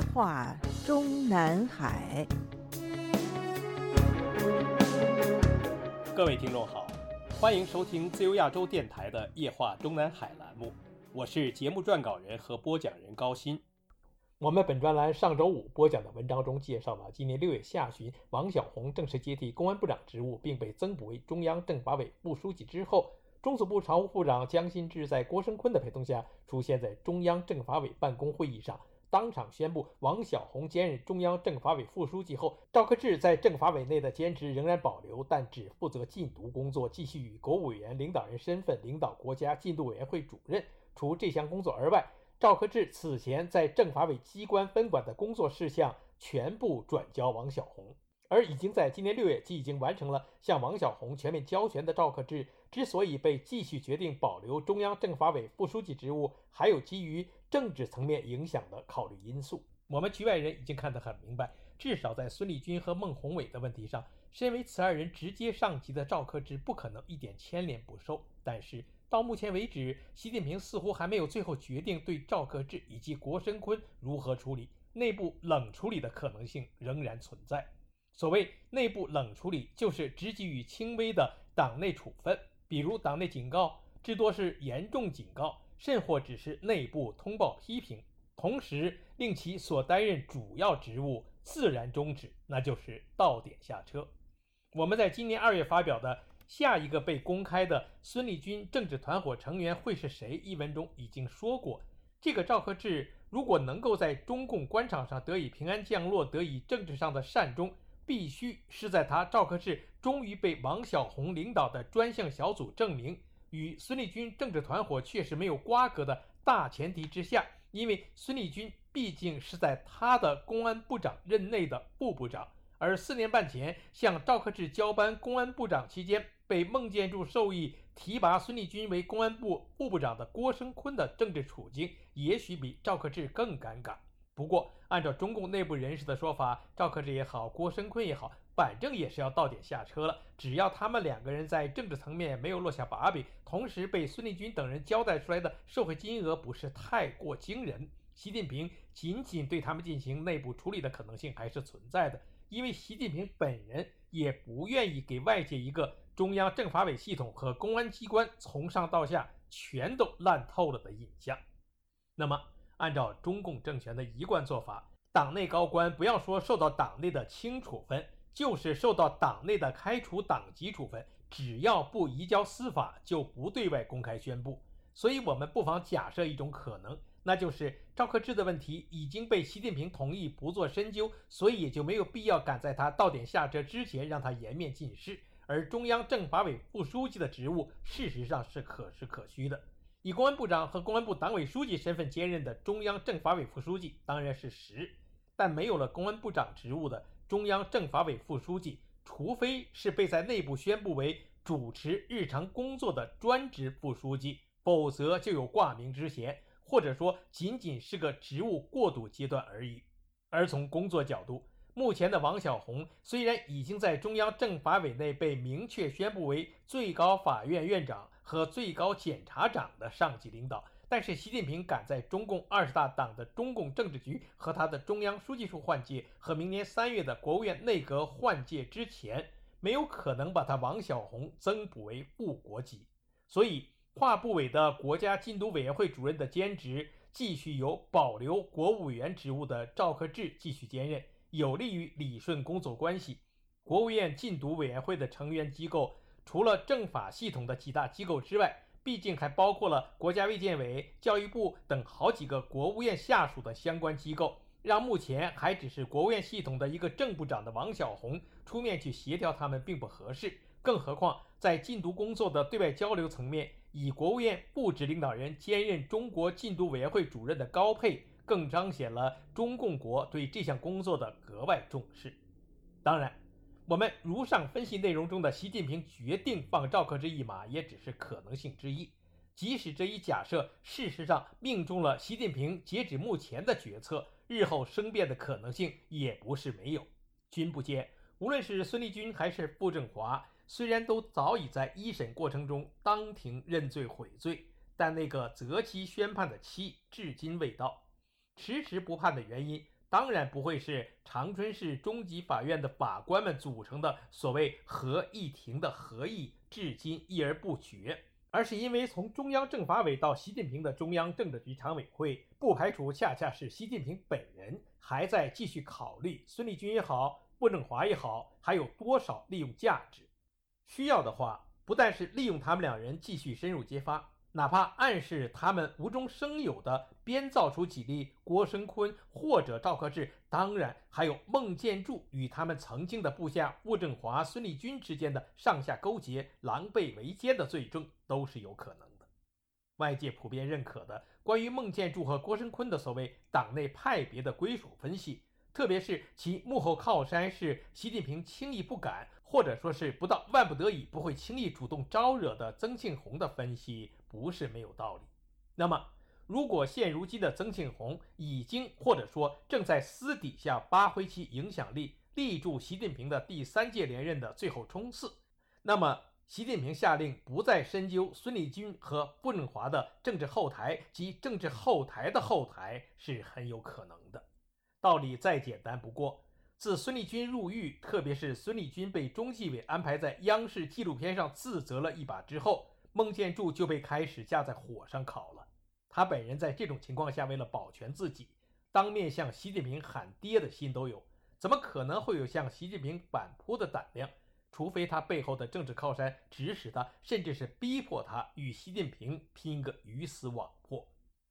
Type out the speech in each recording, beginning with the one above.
夜话中南海。各位听众好，欢迎收听自由亚洲电台的《夜话中南海》栏目，我是节目撰稿人和播讲人高鑫。我们本专栏上周五播讲的文章中介绍了，今年六月下旬，王晓红正式接替公安部长职务，并被增补为中央政法委副书记之后，中组部常务副长江新志在郭声琨的陪同下，出现在中央政法委办公会议上，当场宣布王晓红兼任中央政法委副书记后，赵克志在政法委内的兼职仍然保留，但只负责禁毒工作，继续以国务委员领导人身份领导国家禁毒委员会主任。除这项工作而外，赵克志此前在政法委机关分管的工作事项全部转交王晓红，而已经在今年六月即已经完成了向王小红全面交权的赵克志，之所以被继续决定保留中央政法委副书记职务，还有基于政治层面影响的考虑因素。我们局外人已经看得很明白，至少在孙立军和孟宏伟的问题上，身为此二人直接上级的赵克志不可能一点牵连不受。但是，到目前为止，习近平似乎还没有最后决定对赵克志以及郭声琨如何处理，内部冷处理的可能性仍然存在。所谓内部冷处理，就是只给予轻微的党内处分，比如党内警告，至多是严重警告，甚或只是内部通报批评，同时令其所担任主要职务自然终止，那就是到点下车。我们在今年二月发表的。下一个被公开的孙立军政治团伙成员会是谁？一文中已经说过，这个赵克志如果能够在中共官场上得以平安降落，得以政治上的善终，必须是在他赵克志终于被王小红领导的专项小组证明与孙立军政治团伙确实没有瓜葛的大前提之下。因为孙立军毕竟是在他的公安部长任内的部部长，而四年半前向赵克志交班公安部长期间。被孟建柱授意提拔孙立军为公安部副部长的郭声琨的政治处境，也许比赵克志更尴尬。不过，按照中共内部人士的说法，赵克志也好，郭声琨也好，反正也是要到点下车了。只要他们两个人在政治层面没有落下把柄，同时被孙立军等人交代出来的受贿金额不是太过惊人，习近平仅仅对他们进行内部处理的可能性还是存在的。因为习近平本人也不愿意给外界一个。中央政法委系统和公安机关从上到下全都烂透了的印象。那么，按照中共政权的一贯做法，党内高官不要说受到党内的轻处分，就是受到党内的开除党籍处分，只要不移交司法，就不对外公开宣布。所以，我们不妨假设一种可能，那就是赵克志的问题已经被习近平同意不做深究，所以也就没有必要赶在他到点下车之前让他颜面尽失。而中央政法委副书记的职务，事实上是可实可虚的。以公安部长和公安部党委书记身份兼任的中央政法委副书记当然是实，但没有了公安部长职务的中央政法委副书记，除非是被在内部宣布为主持日常工作的专职副书记，否则就有挂名之嫌，或者说仅仅是个职务过渡阶段而已。而从工作角度，目前的王小红虽然已经在中央政法委内被明确宣布为最高法院院长和最高检察长的上级领导，但是习近平赶在中共二十大党的中共政治局和他的中央书记处换届和明年三月的国务院内阁换届之前，没有可能把他王小红增补为副国级，所以跨部委的国家禁毒委员会主任的兼职继续由保留国务委员职务的赵克志继续兼任。有利于理顺工作关系。国务院禁毒委员会的成员机构，除了政法系统的几大机构之外，毕竟还包括了国家卫健委、教育部等好几个国务院下属的相关机构。让目前还只是国务院系统的一个正部长的王小红出面去协调他们，并不合适。更何况，在禁毒工作的对外交流层面，以国务院部职领导人兼任中国禁毒委员会主任的高配。更彰显了中共国对这项工作的格外重视。当然，我们如上分析内容中的习近平决定放赵克志一马，也只是可能性之一。即使这一假设事实上命中了习近平截止目前的决策，日后生变的可能性也不是没有。君不见，无论是孙立军还是傅政华，虽然都早已在一审过程中当庭认罪悔罪，但那个择期宣判的期至今未到。迟迟不判的原因，当然不会是长春市中级法院的法官们组成的所谓合议庭的合议至今议而不决，而是因为从中央政法委到习近平的中央政治局常委会，不排除恰恰是习近平本人还在继续考虑孙立军也好，傅政华也好，还有多少利用价值，需要的话，不但是利用他们两人继续深入揭发。哪怕暗示他们无中生有的编造出几例郭声琨或者赵克志，当然还有孟建柱与他们曾经的部下傅政华、孙立军之间的上下勾结、狼狈为奸的罪证，都是有可能的。外界普遍认可的关于孟建柱和郭声琨的所谓党内派别的归属分析，特别是其幕后靠山是习近平轻易不敢，或者说是不到万不得已不会轻易主动招惹的曾庆红的分析。不是没有道理。那么，如果现如今的曾庆红已经或者说正在私底下发挥其影响力，立住习近平的第三届连任的最后冲刺，那么习近平下令不再深究孙立军和傅政华的政治后台及政治后台的后台是很有可能的。道理再简单不过，自孙立军入狱，特别是孙立军被中纪委安排在央视纪录片上自责了一把之后。孟建柱就被开始架在火上烤了。他本人在这种情况下，为了保全自己，当面向习近平喊爹的心都有，怎么可能会有向习近平反扑的胆量？除非他背后的政治靠山指使他，甚至是逼迫他与习近平拼个鱼死网破。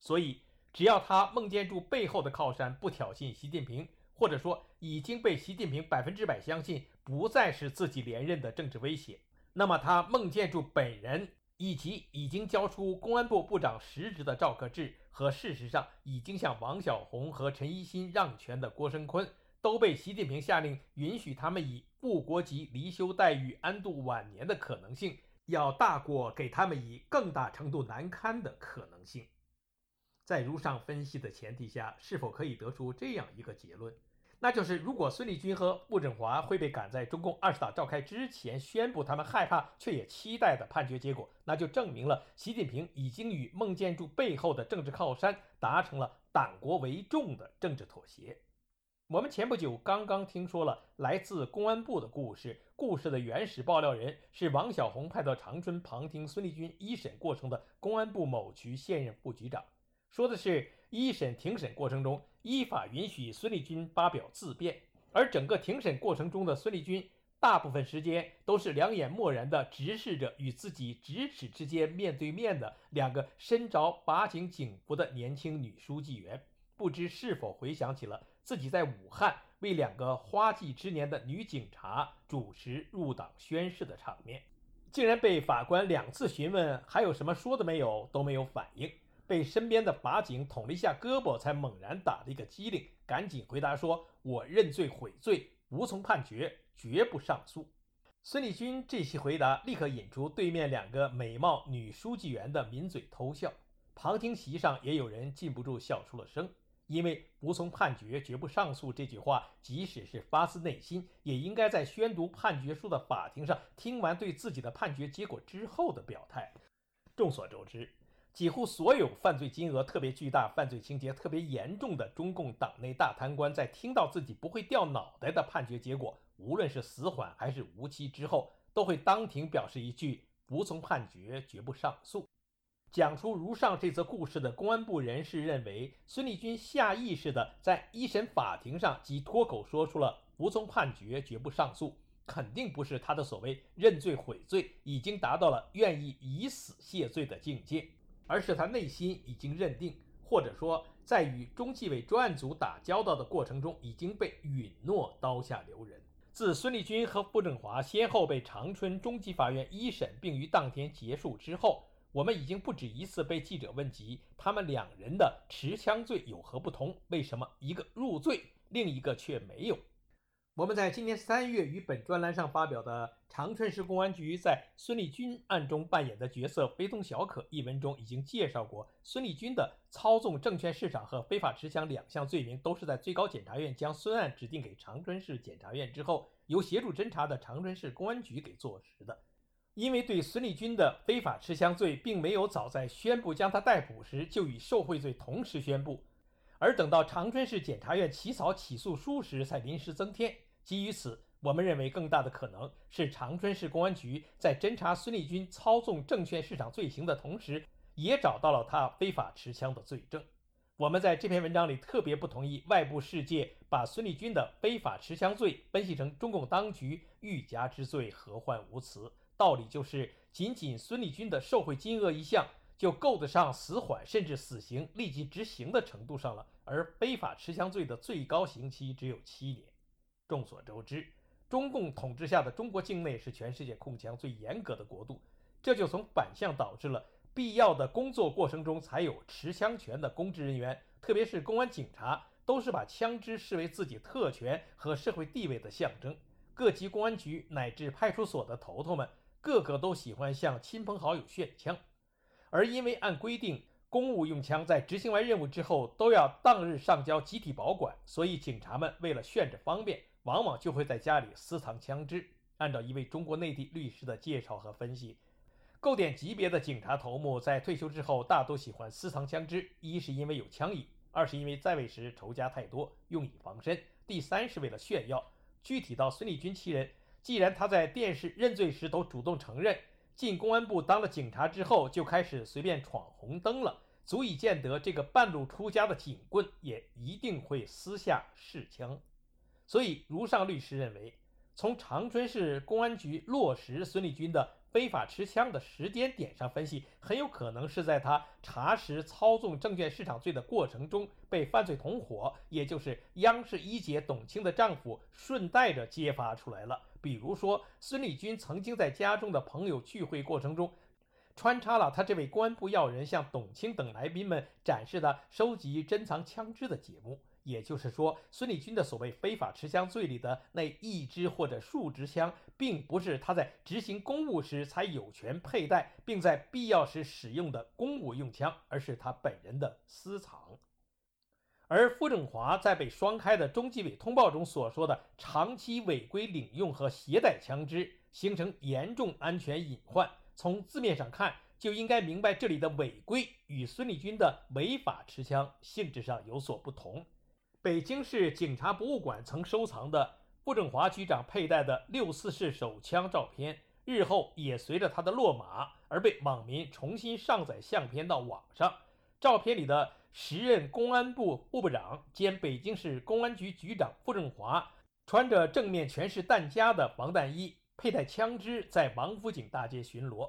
所以，只要他孟建柱背后的靠山不挑衅习近平，或者说已经被习近平百分之百相信不再是自己连任的政治威胁，那么他孟建柱本人。以及已经交出公安部部长实职的赵克志和事实上已经向王小红和陈一新让权的郭声琨，都被习近平下令允许他们以副国级离休待遇安度晚年的可能性，要大过给他们以更大程度难堪的可能性。在如上分析的前提下，是否可以得出这样一个结论？那就是，如果孙立军和傅振华会被赶在中共二十大召开之前宣布他们害怕却也期待的判决结果，那就证明了习近平已经与孟建柱背后的政治靠山达成了党国为重的政治妥协。我们前不久刚刚听说了来自公安部的故事，故事的原始爆料人是王小红派到长春旁听孙立军一审过程的公安部某局现任副局长，说的是一审庭审过程中。依法允许孙立军发表自辩，而整个庭审过程中的孙立军，大部分时间都是两眼漠然地直视着与自己咫尺之间面对面的两个身着法警警服的年轻女书记员，不知是否回想起了自己在武汉为两个花季之年的女警察主持入党宣誓的场面，竟然被法官两次询问还有什么说的没有，都没有反应。被身边的法警捅了一下胳膊，才猛然打了一个激灵，赶紧回答说：“我认罪悔罪，无从判决，绝不上诉。”孙立军这些回答立刻引出对面两个美貌女书记员的抿嘴偷笑，旁听席上也有人禁不住笑出了声，因为“无从判决，绝不上诉”这句话，即使是发自内心，也应该在宣读判决书的法庭上听完对自己的判决结果之后的表态。众所周知。几乎所有犯罪金额特别巨大、犯罪情节特别严重的中共党内大贪官，在听到自己不会掉脑袋的判决结果，无论是死缓还是无期之后，都会当庭表示一句“服从判决，绝不上诉”。讲出如上这则故事的公安部人士认为，孙立军下意识地在一审法庭上即脱口说出了“服从判决，绝不上诉”，肯定不是他的所谓认罪悔罪已经达到了愿意以死谢罪的境界。而是他内心已经认定，或者说在与中纪委专案组打交道的过程中，已经被允诺刀下留人。自孙立军和傅政华先后被长春中级法院一审，并于当天结束之后，我们已经不止一次被记者问及他们两人的持枪罪有何不同？为什么一个入罪，另一个却没有？我们在今年三月与本专栏上发表的《长春市公安局在孙立军案中扮演的角色非同小可》一文中，已经介绍过，孙立军的操纵证券市场和非法持枪两项罪名，都是在最高检察院将孙案指定给长春市检察院之后，由协助侦查的长春市公安局给坐实的。因为对孙立军的非法持枪罪，并没有早在宣布将他逮捕时就与受贿罪同时宣布。而等到长春市检察院起草起诉书时才临时增添。基于此，我们认为更大的可能是长春市公安局在侦查孙立军操纵证券市场罪行的同时，也找到了他非法持枪的罪证。我们在这篇文章里特别不同意外部世界把孙立军的非法持枪罪分析成中共当局欲加之罪，何患无辞。道理就是，仅仅孙立军的受贿金额一项，就够得上死缓甚至死刑立即执行的程度上了。而非法持枪罪的最高刑期只有七年。众所周知，中共统治下的中国境内是全世界控枪最严格的国度，这就从反向导致了。必要的工作过程中才有持枪权的公职人员，特别是公安警察，都是把枪支视为自己特权和社会地位的象征。各级公安局乃至派出所的头头们，个个都喜欢向亲朋好友炫枪。而因为按规定，公务用枪在执行完任务之后都要当日上交集体保管，所以警察们为了炫着方便，往往就会在家里私藏枪支。按照一位中国内地律师的介绍和分析。够点级别的警察头目在退休之后，大都喜欢私藏枪支，一是因为有枪瘾，二是因为在位时仇家太多，用以防身，第三是为了炫耀。具体到孙立军其人，既然他在电视认罪时都主动承认，进公安部当了警察之后就开始随便闯红灯了，足以见得这个半路出家的警棍也一定会私下试枪。所以，如上律师认为，从长春市公安局落实孙立军的。非法持枪的时间点上分析，很有可能是在他查实操纵证券市场罪的过程中，被犯罪同伙，也就是央视一姐董卿的丈夫，顺带着揭发出来了。比如说，孙立军曾经在家中的朋友聚会过程中，穿插了他这位公安部要人向董卿等来宾们展示的收集珍藏枪支的节目。也就是说，孙立军的所谓非法持枪罪里的那一支或者数支枪，并不是他在执行公务时才有权佩戴，并在必要时使用的公务用枪，而是他本人的私藏。而傅政华在被双开的中纪委通报中所说的长期违规领用和携带枪支，形成严重安全隐患。从字面上看，就应该明白这里的违规与孙立军的违法持枪性质上有所不同。北京市警察博物馆曾收藏的傅政华局长佩戴的六四式手枪照片，日后也随着他的落马而被网民重新上载相片到网上。照片里的时任公安部部部长兼北京市公安局局长傅政华，穿着正面全是弹夹的防弹衣，佩戴枪支在王府井大街巡逻。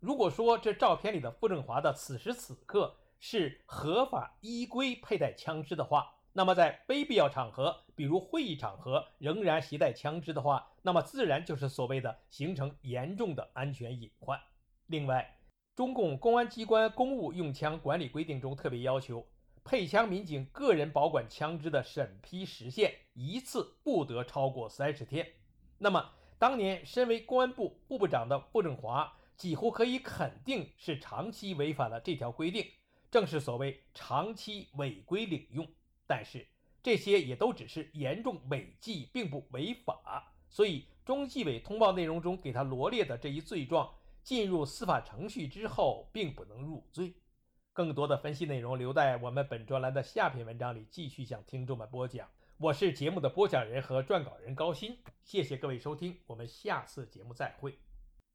如果说这照片里的傅政华的此时此刻是合法依规佩戴枪支的话，那么，在非必要场合，比如会议场合，仍然携带枪支的话，那么自然就是所谓的形成严重的安全隐患。另外，中共公安机关公务用枪管理规定中特别要求，配枪民警个人保管枪支的审批时限一次不得超过三十天。那么，当年身为公安部部部长的傅政华，几乎可以肯定是长期违反了这条规定，正是所谓长期违规领用。但是这些也都只是严重违纪，并不违法，所以中纪委通报内容中给他罗列的这一罪状，进入司法程序之后并不能入罪。更多的分析内容留在我们本专栏的下篇文章里继续向听众们播讲。我是节目的播讲人和撰稿人高鑫，谢谢各位收听，我们下次节目再会。